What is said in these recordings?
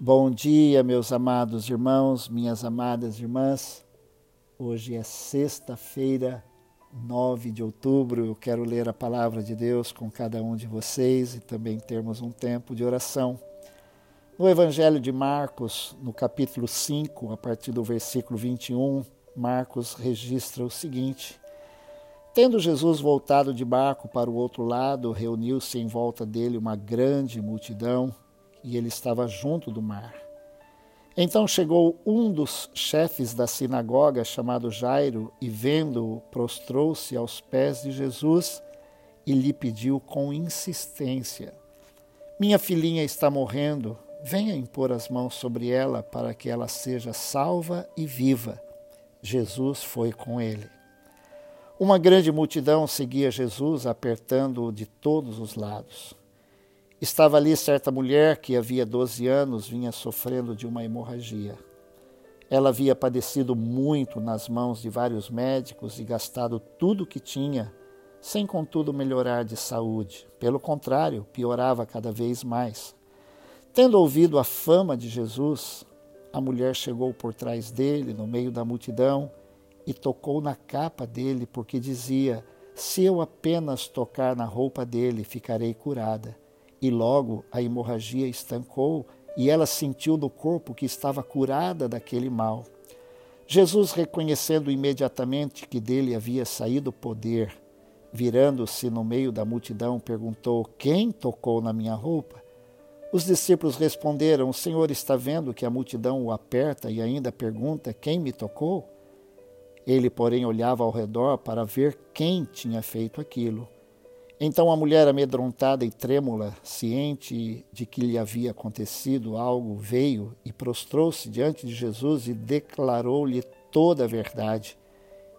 Bom dia, meus amados irmãos, minhas amadas irmãs. Hoje é sexta-feira, 9 de outubro. Eu quero ler a palavra de Deus com cada um de vocês e também termos um tempo de oração. No Evangelho de Marcos, no capítulo 5, a partir do versículo 21, Marcos registra o seguinte: Tendo Jesus voltado de barco para o outro lado, reuniu-se em volta dele uma grande multidão e ele estava junto do mar. Então chegou um dos chefes da sinagoga, chamado Jairo, e vendo-o, prostrou-se aos pés de Jesus e lhe pediu com insistência: Minha filhinha está morrendo, venha impor as mãos sobre ela para que ela seja salva e viva. Jesus foi com ele. Uma grande multidão seguia Jesus, apertando-o de todos os lados. Estava ali certa mulher que havia 12 anos vinha sofrendo de uma hemorragia. Ela havia padecido muito nas mãos de vários médicos e gastado tudo o que tinha, sem contudo melhorar de saúde. Pelo contrário, piorava cada vez mais. Tendo ouvido a fama de Jesus, a mulher chegou por trás dele, no meio da multidão, e tocou na capa dele, porque dizia: Se eu apenas tocar na roupa dele, ficarei curada e logo a hemorragia estancou e ela sentiu no corpo que estava curada daquele mal. Jesus, reconhecendo imediatamente que dele havia saído poder, virando-se no meio da multidão, perguntou: Quem tocou na minha roupa? Os discípulos responderam: O Senhor está vendo que a multidão o aperta e ainda pergunta: Quem me tocou? Ele, porém, olhava ao redor para ver quem tinha feito aquilo. Então a mulher, amedrontada e trêmula, ciente de que lhe havia acontecido algo, veio e prostrou-se diante de Jesus e declarou-lhe toda a verdade.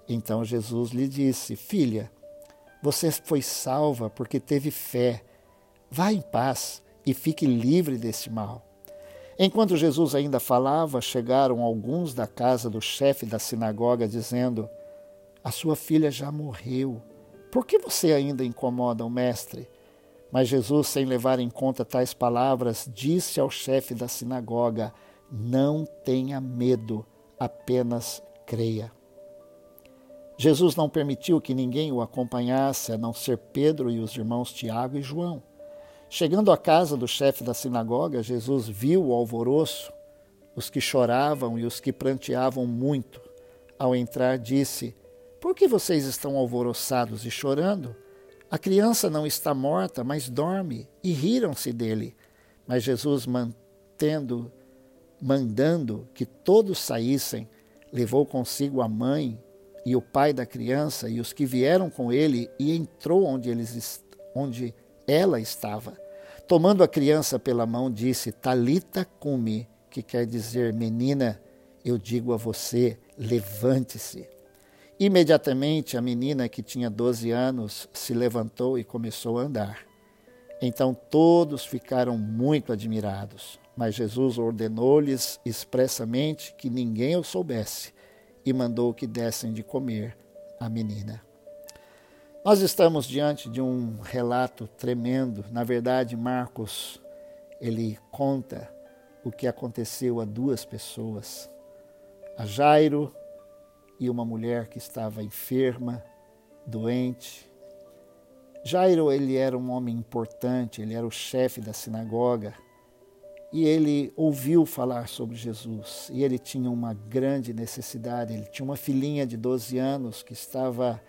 Então Jesus lhe disse: Filha, você foi salva porque teve fé. Vá em paz e fique livre desse mal. Enquanto Jesus ainda falava, chegaram alguns da casa do chefe da sinagoga, dizendo: A sua filha já morreu por que você ainda incomoda o mestre? Mas Jesus, sem levar em conta tais palavras, disse ao chefe da sinagoga: Não tenha medo, apenas creia. Jesus não permitiu que ninguém o acompanhasse, a não ser Pedro e os irmãos Tiago e João. Chegando à casa do chefe da sinagoga, Jesus viu o alvoroço, os que choravam e os que pranteavam muito. Ao entrar, disse: por que vocês estão alvoroçados e chorando? A criança não está morta, mas dorme, e riram-se dele. Mas Jesus, mantendo, mandando que todos saíssem, levou consigo a mãe e o pai da criança e os que vieram com ele e entrou onde, eles, onde ela estava. Tomando a criança pela mão, disse: Talita cumi, que quer dizer, menina, eu digo a você, levante-se. Imediatamente a menina, que tinha 12 anos, se levantou e começou a andar. Então todos ficaram muito admirados, mas Jesus ordenou-lhes expressamente que ninguém o soubesse e mandou que dessem de comer à menina. Nós estamos diante de um relato tremendo. Na verdade, Marcos, ele conta o que aconteceu a duas pessoas, a Jairo e uma mulher que estava enferma, doente. Jairo, ele era um homem importante, ele era o chefe da sinagoga, e ele ouviu falar sobre Jesus, e ele tinha uma grande necessidade, ele tinha uma filhinha de 12 anos que estava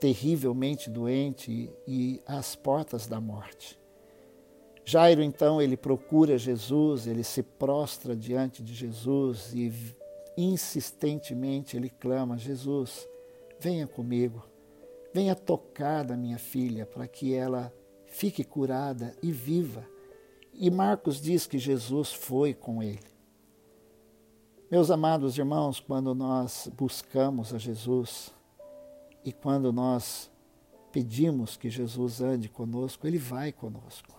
terrivelmente doente e às portas da morte. Jairo, então, ele procura Jesus, ele se prostra diante de Jesus e insistentemente ele clama: Jesus, venha comigo, venha tocar da minha filha para que ela fique curada e viva. E Marcos diz que Jesus foi com ele. Meus amados irmãos, quando nós buscamos a Jesus e quando nós pedimos que Jesus ande conosco, ele vai conosco.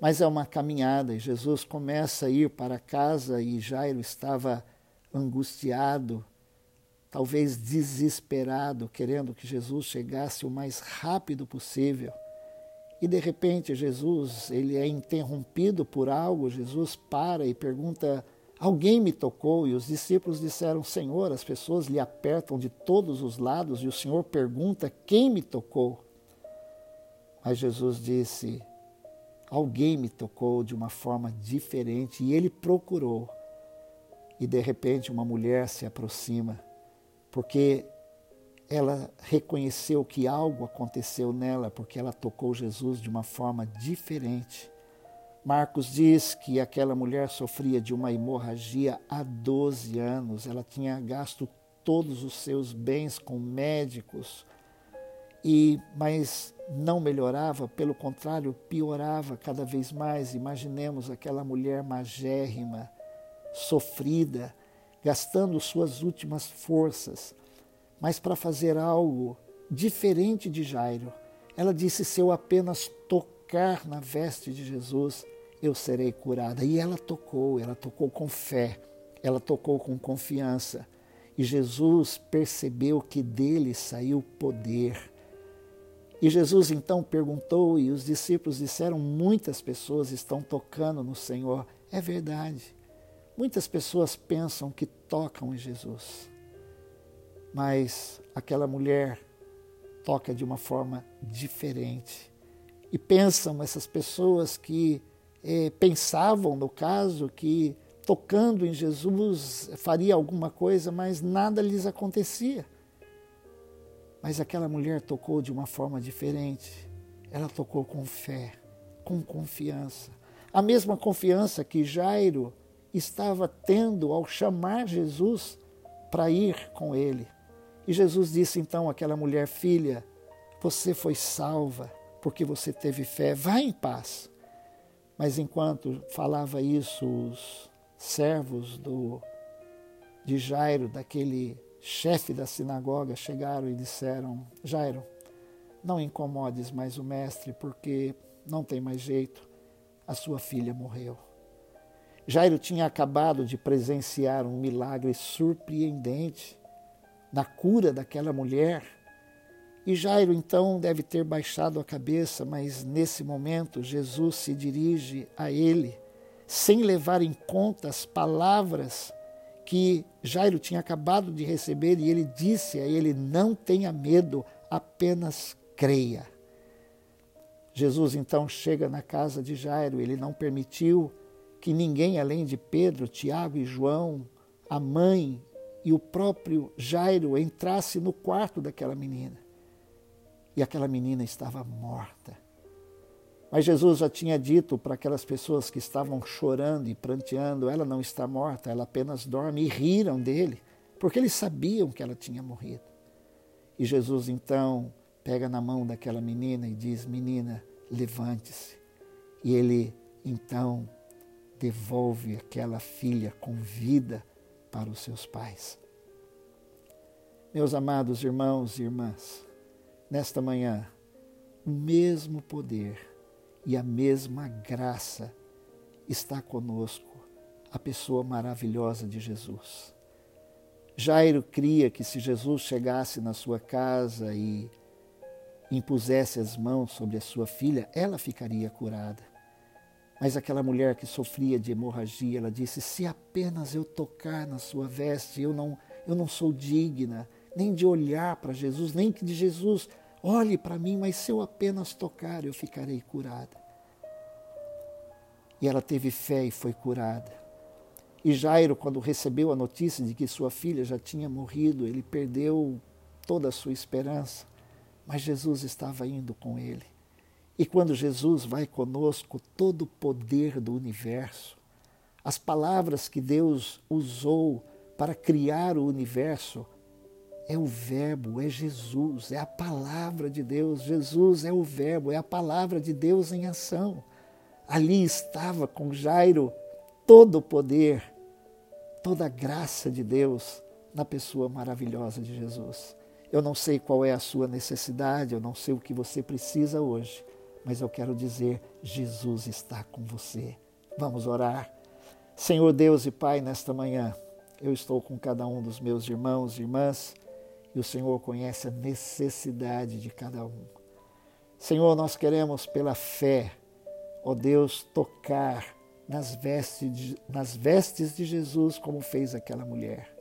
Mas é uma caminhada e Jesus começa a ir para casa e Jairo estava angustiado, talvez desesperado, querendo que Jesus chegasse o mais rápido possível. E de repente Jesus, ele é interrompido por algo, Jesus para e pergunta: Alguém me tocou? E os discípulos disseram: Senhor, as pessoas lhe apertam de todos os lados e o Senhor pergunta: Quem me tocou? Mas Jesus disse: Alguém me tocou de uma forma diferente e ele procurou. E de repente uma mulher se aproxima, porque ela reconheceu que algo aconteceu nela, porque ela tocou Jesus de uma forma diferente. Marcos diz que aquela mulher sofria de uma hemorragia há 12 anos. Ela tinha gasto todos os seus bens com médicos, e mas não melhorava, pelo contrário, piorava cada vez mais. Imaginemos aquela mulher magérrima, sofrida, gastando suas últimas forças, mas para fazer algo diferente de Jairo. Ela disse: Se eu apenas tocar na veste de Jesus, eu serei curada. E ela tocou, ela tocou com fé, ela tocou com confiança. E Jesus percebeu que dele saiu poder. E Jesus então perguntou, e os discípulos disseram: Muitas pessoas estão tocando no Senhor. É verdade. Muitas pessoas pensam que tocam em Jesus. Mas aquela mulher toca de uma forma diferente. E pensam essas pessoas que eh, pensavam, no caso, que tocando em Jesus faria alguma coisa, mas nada lhes acontecia. Mas aquela mulher tocou de uma forma diferente. Ela tocou com fé, com confiança. A mesma confiança que Jairo estava tendo ao chamar Jesus para ir com ele. E Jesus disse então àquela mulher: Filha, você foi salva porque você teve fé, vá em paz. Mas enquanto falava isso, os servos do, de Jairo, daquele chefe da sinagoga, chegaram e disseram: Jairo, não incomodes mais o mestre, porque não tem mais jeito, a sua filha morreu. Jairo tinha acabado de presenciar um milagre surpreendente na cura daquela mulher e Jairo então deve ter baixado a cabeça, mas nesse momento Jesus se dirige a ele, sem levar em conta as palavras que Jairo tinha acabado de receber, e ele disse a ele: Não tenha medo, apenas creia. Jesus então chega na casa de Jairo, ele não permitiu que ninguém além de Pedro, Tiago e João, a mãe e o próprio Jairo entrasse no quarto daquela menina e aquela menina estava morta. Mas Jesus já tinha dito para aquelas pessoas que estavam chorando e pranteando: ela não está morta, ela apenas dorme, e riram dele, porque eles sabiam que ela tinha morrido. E Jesus então pega na mão daquela menina e diz: Menina, levante-se. E ele então devolve aquela filha com vida para os seus pais. Meus amados irmãos e irmãs, nesta manhã o mesmo poder e a mesma graça está conosco, a pessoa maravilhosa de Jesus. Jairo cria que se Jesus chegasse na sua casa e impusesse as mãos sobre a sua filha, ela ficaria curada. Mas aquela mulher que sofria de hemorragia, ela disse: "Se apenas eu tocar na sua veste, eu não eu não sou digna nem de olhar para Jesus, nem que de Jesus olhe para mim, mas se eu apenas tocar, eu ficarei curada. E ela teve fé e foi curada. E Jairo, quando recebeu a notícia de que sua filha já tinha morrido, ele perdeu toda a sua esperança, mas Jesus estava indo com ele. E quando Jesus vai conosco, todo o poder do universo, as palavras que Deus usou para criar o universo, é o Verbo, é Jesus, é a palavra de Deus. Jesus é o Verbo, é a palavra de Deus em ação. Ali estava com Jairo todo o poder, toda a graça de Deus na pessoa maravilhosa de Jesus. Eu não sei qual é a sua necessidade, eu não sei o que você precisa hoje, mas eu quero dizer: Jesus está com você. Vamos orar. Senhor Deus e Pai, nesta manhã, eu estou com cada um dos meus irmãos e irmãs e o Senhor conhece a necessidade de cada um. Senhor, nós queremos pela fé, ó Deus, tocar nas vestes, de, nas vestes de Jesus, como fez aquela mulher.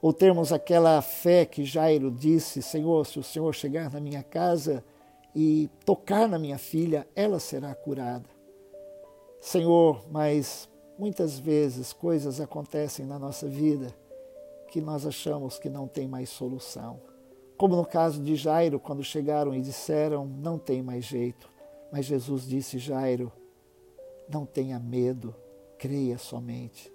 Ou termos aquela fé que Jairo disse: Senhor, se o Senhor chegar na minha casa e tocar na minha filha, ela será curada. Senhor, mas muitas vezes coisas acontecem na nossa vida que nós achamos que não tem mais solução. Como no caso de Jairo, quando chegaram e disseram: Não tem mais jeito. Mas Jesus disse: Jairo, não tenha medo, creia somente.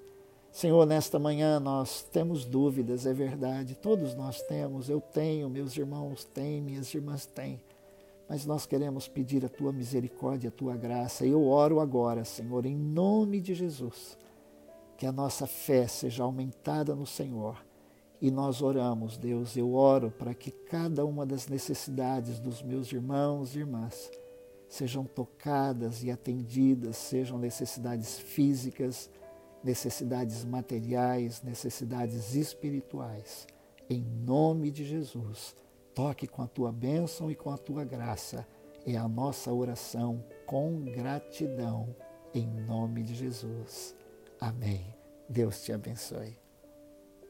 Senhor, nesta manhã nós temos dúvidas, é verdade, todos nós temos, eu tenho, meus irmãos têm, minhas irmãs têm, mas nós queremos pedir a tua misericórdia, a tua graça. Eu oro agora, Senhor, em nome de Jesus, que a nossa fé seja aumentada no Senhor. E nós oramos, Deus, eu oro para que cada uma das necessidades dos meus irmãos e irmãs sejam tocadas e atendidas, sejam necessidades físicas, necessidades materiais, necessidades espirituais. Em nome de Jesus, toque com a tua bênção e com a tua graça. É a nossa oração com gratidão, em nome de Jesus. Amém. Deus te abençoe.